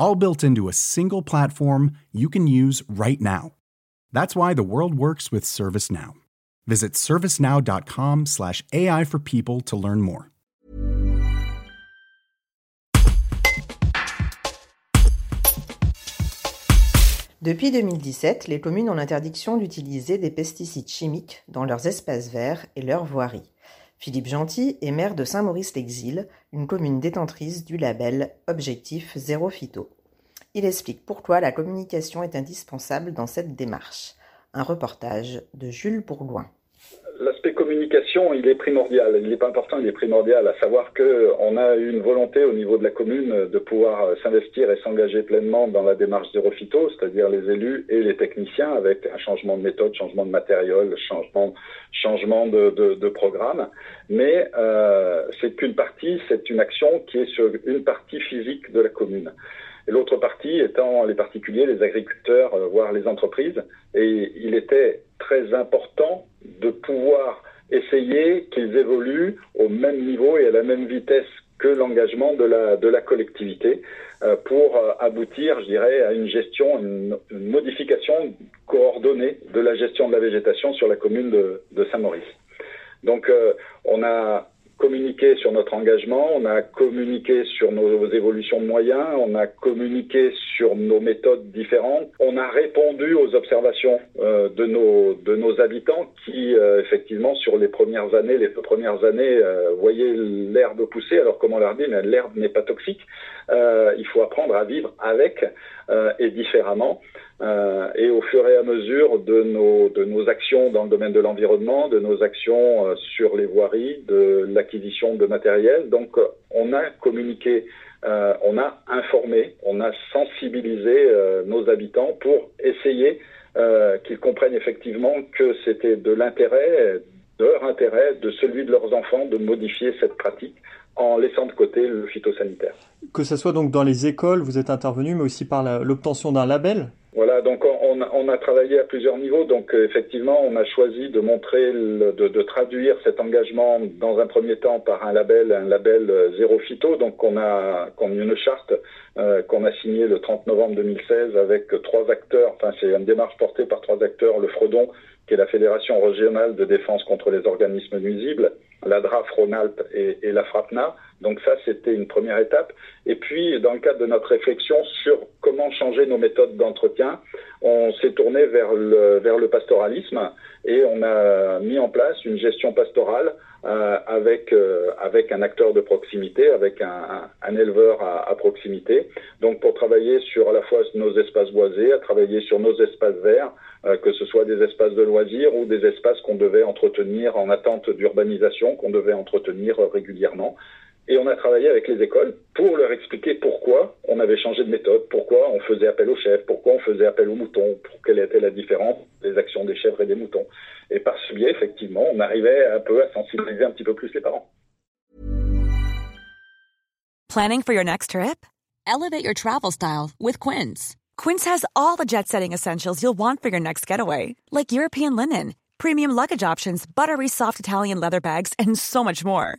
all built into a single platform you can use right now. That's why the world works with ServiceNow. Visit servicenow.com/slash AI for people to learn more. Depuis 2017, les communes ont l'interdiction d'utiliser des pesticides chimiques dans leurs espaces verts et leurs voiries. Philippe Gentil est maire de Saint-Maurice-l'Exil, une commune détentrice du label Objectif Zéro Phyto. Il explique pourquoi la communication est indispensable dans cette démarche. Un reportage de Jules Bourgoin. L'aspect communication, il est primordial. Il n'est pas important, il est primordial. À savoir qu'on a une volonté au niveau de la commune de pouvoir s'investir et s'engager pleinement dans la démarche zéro phyto, c'est-à-dire les élus et les techniciens, avec un changement de méthode, changement de matériel, changement, changement de, programme. Mais euh, c'est qu'une partie, c'est une action qui est sur une partie physique de la commune. L'autre partie étant les particuliers, les agriculteurs, euh, voire les entreprises. Et il était très important de pouvoir essayer qu'ils évoluent au même niveau et à la même vitesse que l'engagement de la, de la collectivité euh, pour euh, aboutir, je dirais, à une gestion, une, modification coordonnée de la gestion de la végétation sur la commune de, de Saint-Maurice. Donc euh, on a communiqué sur notre engagement, on a communiqué sur nos évolutions de moyens, on a communiqué sur nos méthodes différentes, on a répondu aux observations euh, de, nos, de nos habitants qui, euh, effectivement, sur les premières années, les premières années, euh, voyaient l'herbe pousser. Alors, comment leur dire L'herbe n'est pas toxique. Euh, il faut apprendre à vivre avec euh, et différemment. Euh, et au fur et à mesure de nos, actions dans le domaine de l'environnement, de nos actions euh, sur les voiries, de l'acquisition de matériel. Donc, euh, on a communiqué, on a informé, on a sensibilisé nos habitants pour essayer qu'ils comprennent effectivement que c'était de l'intérêt, de leur intérêt, de celui de leurs enfants, de modifier cette pratique en laissant de côté le phytosanitaire. Que ce soit donc dans les écoles, vous êtes intervenu, mais aussi par l'obtention d'un label voilà, donc on, a travaillé à plusieurs niveaux. Donc euh, effectivement, on a choisi de montrer, de, traduire cet engagement dans un premier temps par un label, un label euh, zéro phyto. Donc on a, on a une charte euh, qu'on a signée le 30 novembre 2016 avec trois acteurs. Enfin, c'est une démarche portée par trois acteurs le Fredon, qui est la Fédération régionale de défense contre les organismes nuisibles, la DRAF Rhône-Alpes et, et la FRAPNA. Donc ça, c'était une première étape. Et puis, dans le cadre de notre réflexion sur comment changer nos méthodes d'entretien, on s'est tourné vers le, vers le pastoralisme et on a mis en place une gestion pastorale euh, avec, euh, avec un acteur de proximité, avec un, un éleveur à, à, proximité. Donc pour travailler sur à la fois nos espaces boisés, à travailler sur nos espaces verts, euh, que ce soit des espaces de loisirs ou des espaces qu'on devait entretenir en attente d'urbanisation, qu'on devait entretenir régulièrement. Et on a travaillé avec les écoles pour leur expliquer pourquoi on avait changé de méthode, pourquoi on faisait appel aux chèvres, pourquoi on faisait appel aux moutons, pour quelle était la différence des actions des chèvres et des moutons. Et par ce biais, effectivement, on arrivait un peu à sensibiliser un petit peu plus les parents. Planning for your next trip? Elevate your travel style with Quince. Quince has all the jet-setting essentials you'll want for your next getaway, like European linen, premium luggage options, buttery soft Italian leather bags, and so much more